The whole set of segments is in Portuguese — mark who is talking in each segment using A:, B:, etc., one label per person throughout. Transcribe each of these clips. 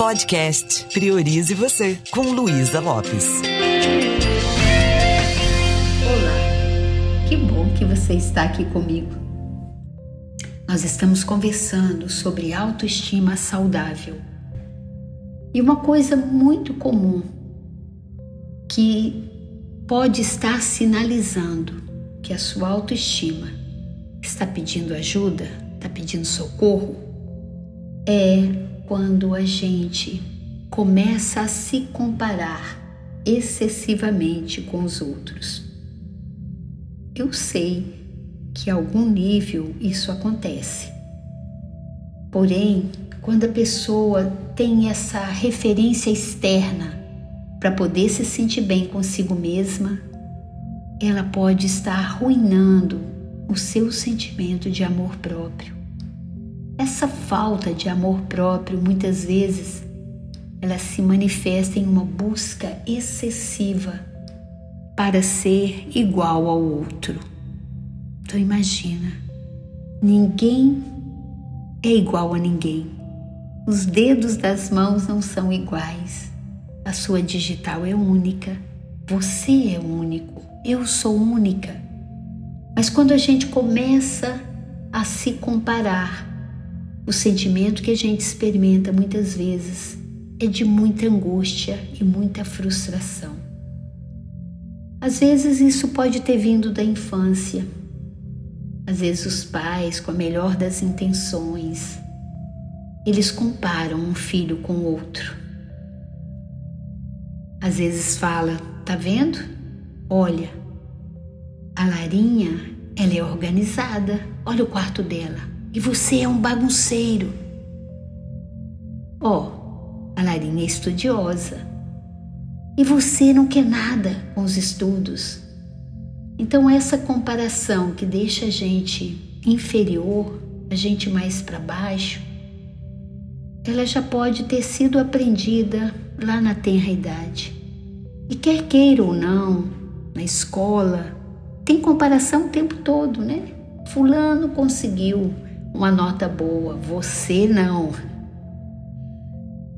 A: Podcast Priorize Você, com Luísa Lopes.
B: Olá, que bom que você está aqui comigo. Nós estamos conversando sobre autoestima saudável. E uma coisa muito comum que pode estar sinalizando que a sua autoestima está pedindo ajuda, está pedindo socorro, é quando a gente começa a se comparar excessivamente com os outros. Eu sei que a algum nível isso acontece. Porém, quando a pessoa tem essa referência externa para poder se sentir bem consigo mesma, ela pode estar arruinando o seu sentimento de amor próprio. Essa falta de amor próprio, muitas vezes, ela se manifesta em uma busca excessiva para ser igual ao outro. Então imagina, ninguém é igual a ninguém. Os dedos das mãos não são iguais. A sua digital é única. Você é único. Eu sou única. Mas quando a gente começa a se comparar, o sentimento que a gente experimenta muitas vezes é de muita angústia e muita frustração. Às vezes isso pode ter vindo da infância, às vezes os pais, com a melhor das intenções, eles comparam um filho com o outro. Às vezes fala, tá vendo? Olha, a Larinha, ela é organizada. Olha o quarto dela. E você é um bagunceiro. Ó, oh, a Larinha é estudiosa. E você não quer nada com os estudos. Então, essa comparação que deixa a gente inferior, a gente mais para baixo, ela já pode ter sido aprendida lá na tenra idade. E quer queira ou não, na escola, tem comparação o tempo todo, né? Fulano conseguiu uma nota boa, você não.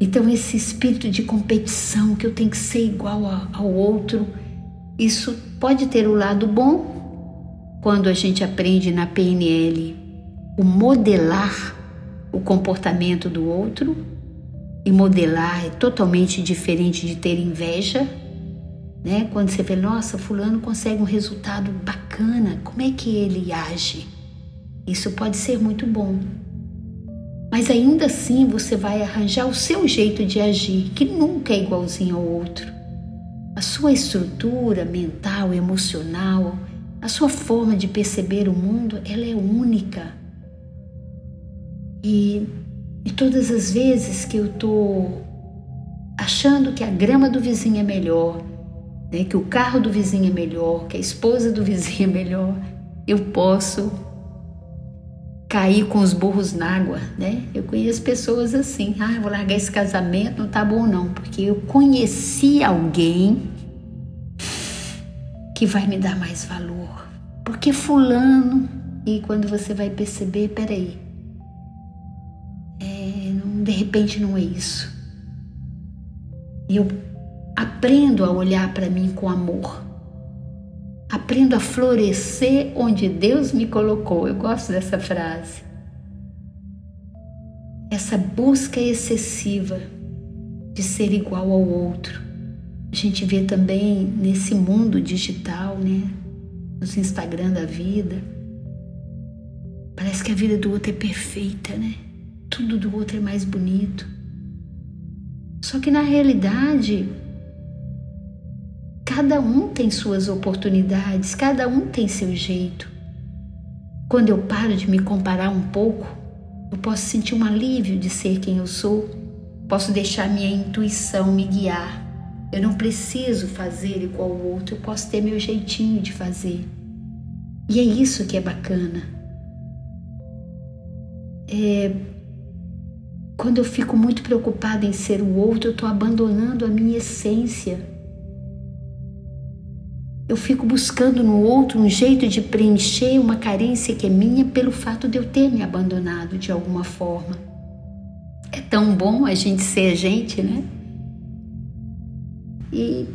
B: Então, esse espírito de competição, que eu tenho que ser igual ao outro, isso pode ter o lado bom quando a gente aprende na PNL o modelar o comportamento do outro e modelar é totalmente diferente de ter inveja, né? Quando você vê, nossa, fulano consegue um resultado bacana, como é que ele age? Isso pode ser muito bom. Mas ainda assim você vai arranjar o seu jeito de agir, que nunca é igualzinho ao outro a sua estrutura mental, emocional, a sua forma de perceber o mundo, ela é única. E, e todas as vezes que eu estou achando que a grama do vizinho é melhor, né, que o carro do vizinho é melhor, que a esposa do vizinho é melhor, eu posso cair com os burros na água, né? Eu conheço pessoas assim, ah, vou largar esse casamento, não tá bom não, porque eu conheci alguém que vai me dar mais valor. Porque fulano, e quando você vai perceber, peraí, é, não, de repente não é isso. Eu aprendo a olhar para mim com amor Aprendo a florescer onde Deus me colocou. Eu gosto dessa frase. Essa busca excessiva de ser igual ao outro. A gente vê também nesse mundo digital, né? Nos Instagram da vida. Parece que a vida do outro é perfeita, né? Tudo do outro é mais bonito. Só que na realidade, Cada um tem suas oportunidades, cada um tem seu jeito. Quando eu paro de me comparar um pouco, eu posso sentir um alívio de ser quem eu sou, posso deixar minha intuição me guiar. Eu não preciso fazer igual o outro, eu posso ter meu jeitinho de fazer. E é isso que é bacana. É, quando eu fico muito preocupada em ser o outro, eu estou abandonando a minha essência eu fico buscando no outro um jeito de preencher uma carência que é minha pelo fato de eu ter me abandonado de alguma forma. É tão bom a gente ser a gente, né? E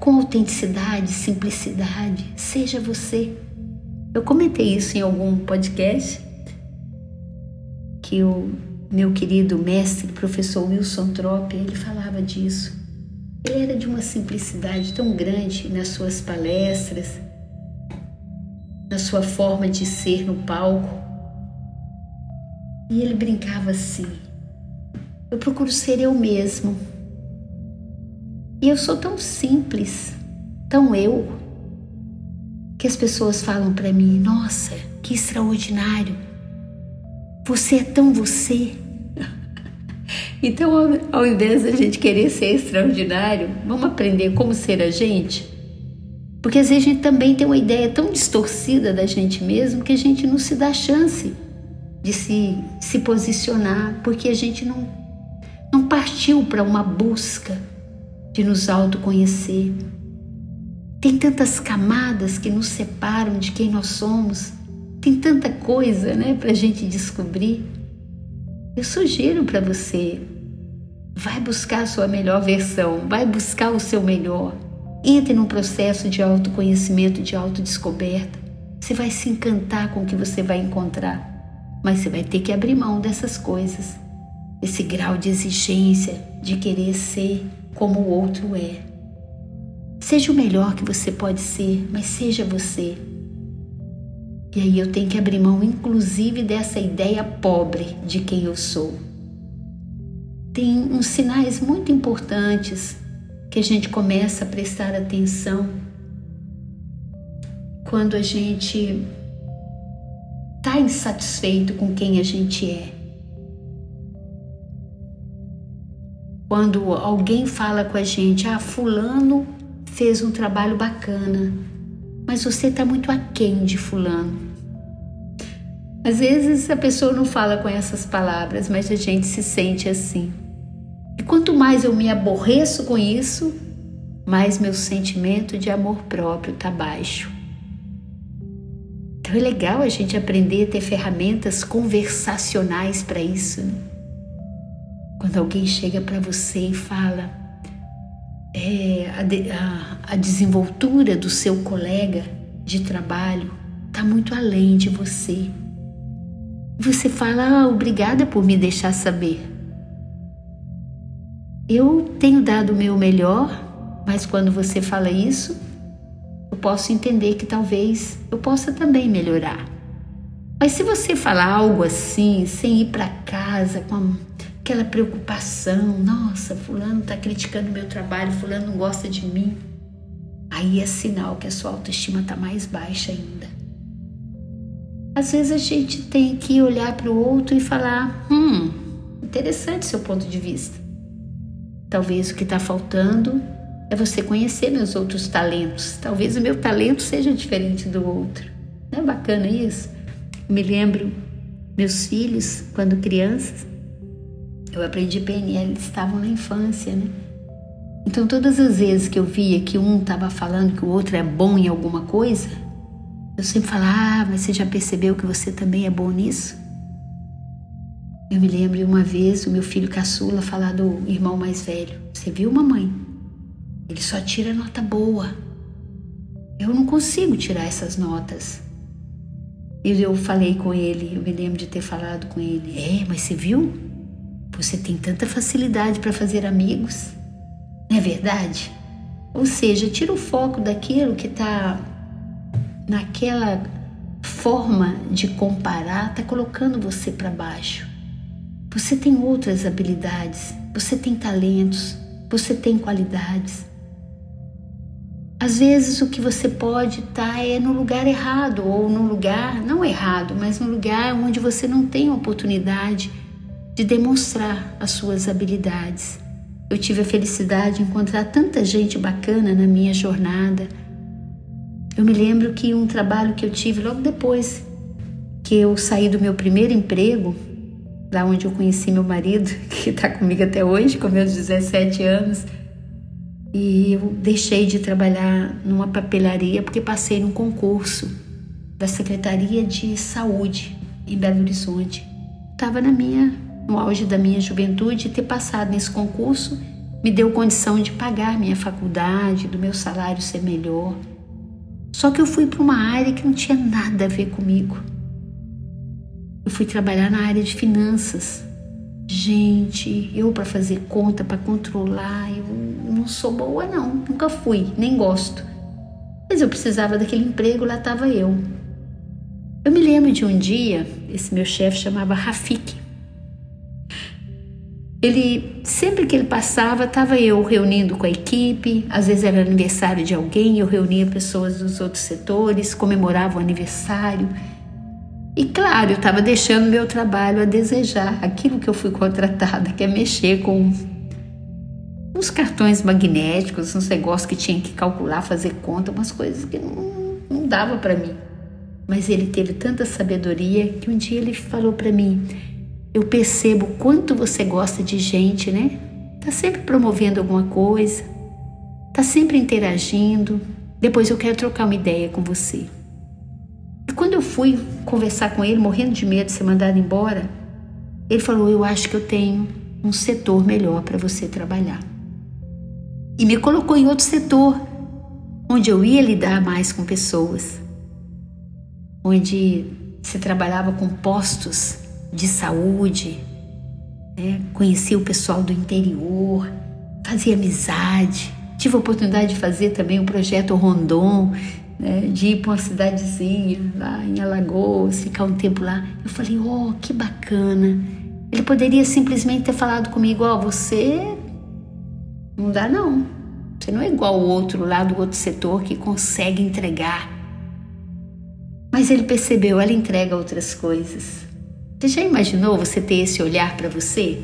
B: com autenticidade, simplicidade, seja você. Eu comentei isso em algum podcast que o meu querido mestre, professor Wilson Trop, ele falava disso. Ele era de uma simplicidade tão grande nas suas palestras, na sua forma de ser no palco. E ele brincava assim: Eu procuro ser eu mesmo. E eu sou tão simples, tão eu, que as pessoas falam para mim: Nossa, que extraordinário! Você é tão você. Então, ao, invés da gente querer ser extraordinário, vamos aprender como ser a gente? Porque às vezes a gente também tem uma ideia tão distorcida da gente mesmo que a gente não se dá chance de se, se posicionar, porque a gente não, não partiu para uma busca de nos autoconhecer. Tem tantas camadas que nos separam de quem nós somos tem tanta coisa, né, para a gente descobrir. Eu sugiro para você, vai buscar a sua melhor versão, vai buscar o seu melhor. Entre num processo de autoconhecimento, de autodescoberta. Você vai se encantar com o que você vai encontrar, mas você vai ter que abrir mão dessas coisas, esse grau de exigência, de querer ser como o outro é. Seja o melhor que você pode ser, mas seja você. E aí eu tenho que abrir mão, inclusive, dessa ideia pobre de quem eu sou. Tem uns sinais muito importantes que a gente começa a prestar atenção quando a gente está insatisfeito com quem a gente é. Quando alguém fala com a gente, ah, Fulano fez um trabalho bacana, mas você está muito aquém de Fulano. Às vezes a pessoa não fala com essas palavras, mas a gente se sente assim. E quanto mais eu me aborreço com isso, mais meu sentimento de amor próprio está baixo. Então é legal a gente aprender a ter ferramentas conversacionais para isso. Né? Quando alguém chega para você e fala, é, a, de, a, a desenvoltura do seu colega de trabalho está muito além de você. Você fala, ah, obrigada por me deixar saber. Eu tenho dado o meu melhor, mas quando você fala isso, eu posso entender que talvez eu possa também melhorar. Mas se você falar algo assim, sem ir para casa com aquela preocupação, nossa, fulano está criticando meu trabalho, fulano não gosta de mim, aí é sinal que a sua autoestima está mais baixa ainda. Às vezes a gente tem que olhar para o outro e falar: hum, interessante seu ponto de vista. Talvez o que está faltando é você conhecer meus outros talentos. Talvez o meu talento seja diferente do outro. Não é bacana isso? Me lembro, meus filhos, quando crianças, eu aprendi PNL, eles estavam na infância, né? Então, todas as vezes que eu via que um estava falando que o outro é bom em alguma coisa, eu sempre falo, ah, mas você já percebeu que você também é bom nisso? Eu me lembro uma vez o meu filho caçula falar do irmão mais velho. Você viu, mamãe? Ele só tira nota boa. Eu não consigo tirar essas notas. E eu falei com ele, eu me lembro de ter falado com ele. É, mas você viu? Você tem tanta facilidade para fazer amigos. Não é verdade? Ou seja, tira o foco daquilo que está naquela forma de comparar, está colocando você para baixo. Você tem outras habilidades, você tem talentos, você tem qualidades. Às vezes o que você pode estar tá é no lugar errado ou no lugar não errado, mas no lugar onde você não tem oportunidade de demonstrar as suas habilidades. Eu tive a felicidade de encontrar tanta gente bacana na minha jornada. Eu me lembro que um trabalho que eu tive logo depois que eu saí do meu primeiro emprego, lá onde eu conheci meu marido, que está comigo até hoje, com meus 17 anos, e eu deixei de trabalhar numa papelaria porque passei num concurso da Secretaria de Saúde em Belo Horizonte. Estava na minha no auge da minha juventude, ter passado nesse concurso me deu condição de pagar minha faculdade, do meu salário ser melhor. Só que eu fui para uma área que não tinha nada a ver comigo. Eu fui trabalhar na área de finanças. Gente, eu para fazer conta, para controlar, eu não sou boa não, nunca fui, nem gosto. Mas eu precisava daquele emprego, lá estava eu. Eu me lembro de um dia, esse meu chefe chamava Rafik. Ele, sempre que ele passava, estava eu reunindo com a equipe, às vezes era aniversário de alguém, eu reunia pessoas dos outros setores, comemorava o aniversário. E claro, eu estava deixando meu trabalho a desejar, aquilo que eu fui contratada, que é mexer com uns cartões magnéticos, uns negócios que tinha que calcular, fazer conta, umas coisas que não, não dava para mim. Mas ele teve tanta sabedoria que um dia ele falou para mim: Eu percebo quanto você gosta de gente, né? Tá sempre promovendo alguma coisa, tá sempre interagindo. Depois eu quero trocar uma ideia com você. E quando eu fui conversar com ele, morrendo de medo de ser mandado embora, ele falou: Eu acho que eu tenho um setor melhor para você trabalhar e me colocou em outro setor, onde eu ia lidar mais com pessoas, onde se trabalhava com postos de saúde, né? conhecia o pessoal do interior, fazia amizade. Tive a oportunidade de fazer também o um projeto Rondon, né? de ir para uma cidadezinha lá em Alagoas, ficar um tempo lá. Eu falei, oh, que bacana. Ele poderia simplesmente ter falado comigo, ó, oh, você não dá não. Você não é igual o outro lá do outro setor que consegue entregar. Mas ele percebeu, ela entrega outras coisas. Você já imaginou você ter esse olhar para você?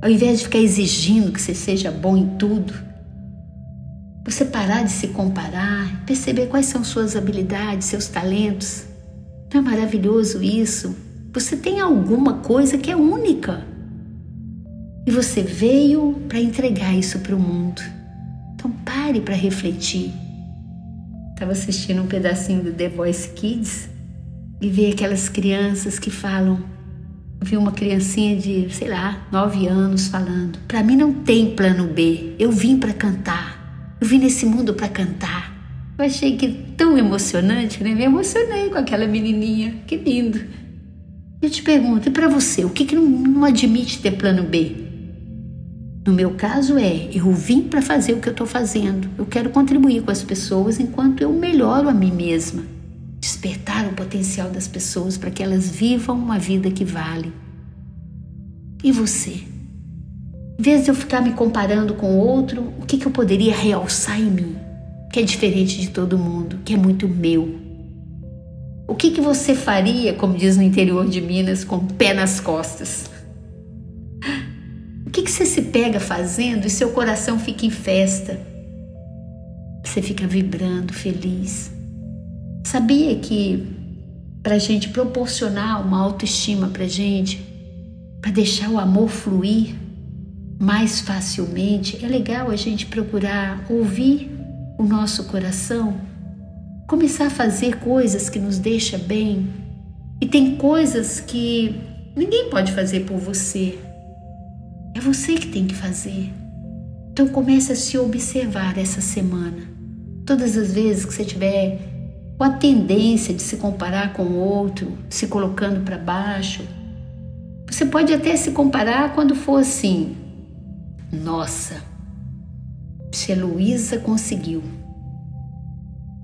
B: Ao invés de ficar exigindo que você seja bom em tudo, você parar de se comparar, perceber quais são suas habilidades, seus talentos. Não é maravilhoso isso? Você tem alguma coisa que é única. E você veio para entregar isso para o mundo. Então pare para refletir. Estava assistindo um pedacinho do The Voice Kids e vi aquelas crianças que falam. Vi uma criancinha de, sei lá, nove anos falando: Para mim não tem plano B. Eu vim para cantar. Eu vim nesse mundo para cantar. Eu achei que tão emocionante, né? Me emocionei com aquela menininha. Que lindo. Eu te pergunto, e para você, o que, que não, não admite ter plano B? No meu caso é, eu vim para fazer o que eu estou fazendo. Eu quero contribuir com as pessoas enquanto eu melhoro a mim mesma. Despertar o potencial das pessoas para que elas vivam uma vida que vale. E você? Em vez de eu ficar me comparando com outro, o que, que eu poderia realçar em mim? Que é diferente de todo mundo, que é muito meu. O que, que você faria, como diz no interior de Minas, com o pé nas costas? que, que você se pega fazendo e seu coração fica em festa? Você fica vibrando, feliz. Sabia que para a gente proporcionar uma autoestima para gente, para deixar o amor fluir mais facilmente, é legal a gente procurar ouvir o nosso coração, começar a fazer coisas que nos deixam bem. E tem coisas que ninguém pode fazer por você, é você que tem que fazer. Então comece a se observar essa semana. Todas as vezes que você tiver com a tendência de se comparar com o outro, se colocando para baixo, você pode até se comparar quando for assim: nossa, se a Luísa conseguiu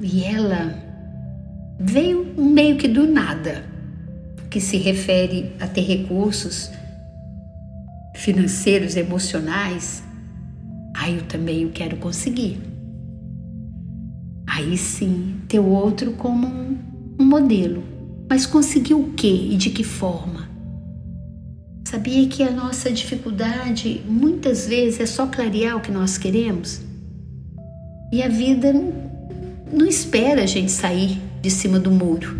B: e ela veio meio que do nada, que se refere a ter recursos financeiros, emocionais, aí eu também quero conseguir. Aí sim, ter o outro como um, um modelo. Mas conseguir o quê e de que forma? Sabia que a nossa dificuldade muitas vezes é só clarear o que nós queremos? E a vida não espera a gente sair de cima do muro.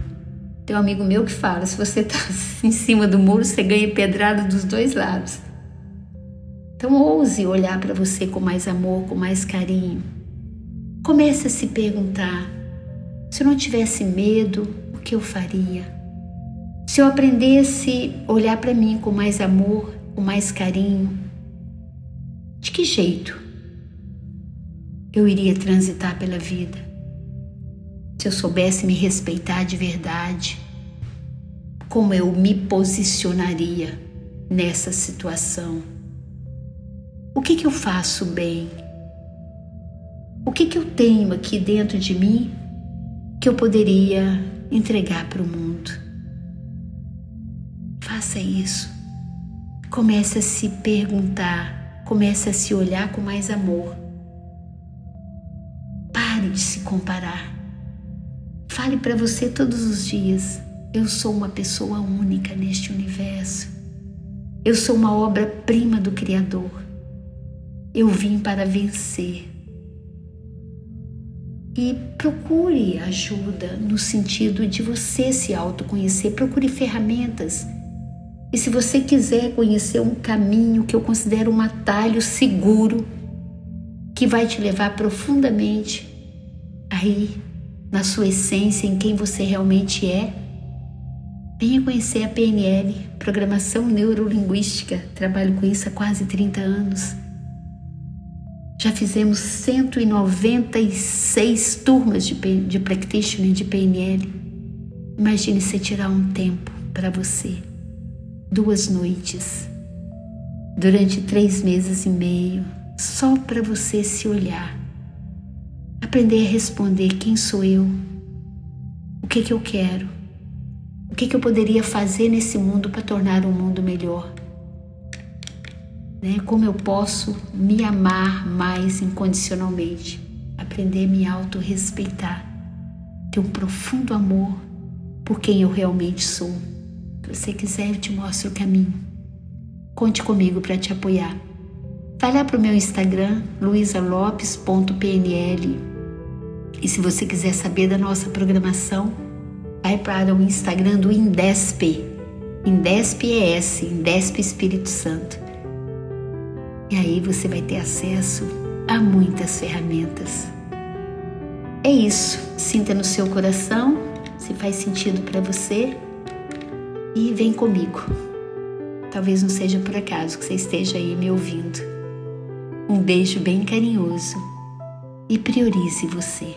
B: Tem um amigo meu que fala: se você está em cima do muro, você ganha pedrada dos dois lados. Então ouse olhar para você com mais amor, com mais carinho. Comece a se perguntar: se eu não tivesse medo, o que eu faria? Se eu aprendesse a olhar para mim com mais amor, com mais carinho, de que jeito eu iria transitar pela vida? Se eu soubesse me respeitar de verdade, como eu me posicionaria nessa situação? O que, que eu faço bem? O que, que eu tenho aqui dentro de mim que eu poderia entregar para o mundo? Faça isso. Comece a se perguntar, comece a se olhar com mais amor. Pare de se comparar. Fale para você todos os dias: eu sou uma pessoa única neste universo. Eu sou uma obra-prima do Criador. Eu vim para vencer. E procure ajuda no sentido de você se autoconhecer, procure ferramentas. E se você quiser conhecer um caminho que eu considero um atalho seguro, que vai te levar profundamente aí na sua essência, em quem você realmente é, venha conhecer a PNL, Programação Neurolinguística. Trabalho com isso há quase 30 anos. Já fizemos 196 turmas de, de practitioner de PNL. Imagine você tirar um tempo para você, duas noites, durante três meses e meio, só para você se olhar, aprender a responder quem sou eu, o que que eu quero, o que que eu poderia fazer nesse mundo para tornar o mundo melhor né? Como eu posso me amar mais incondicionalmente, aprender a me autorrespeitar, ter um profundo amor por quem eu realmente sou. Se você quiser, eu te mostro o caminho. Conte comigo para te apoiar. Vai lá para o meu Instagram, luisalopes.pnl. E se você quiser saber da nossa programação, vai para o Instagram do Indesp. Indesp ES, Indesp Espírito Santo. E aí você vai ter acesso a muitas ferramentas. É isso. Sinta no seu coração se faz sentido para você e vem comigo. Talvez não seja por acaso que você esteja aí me ouvindo. Um beijo bem carinhoso e priorize você.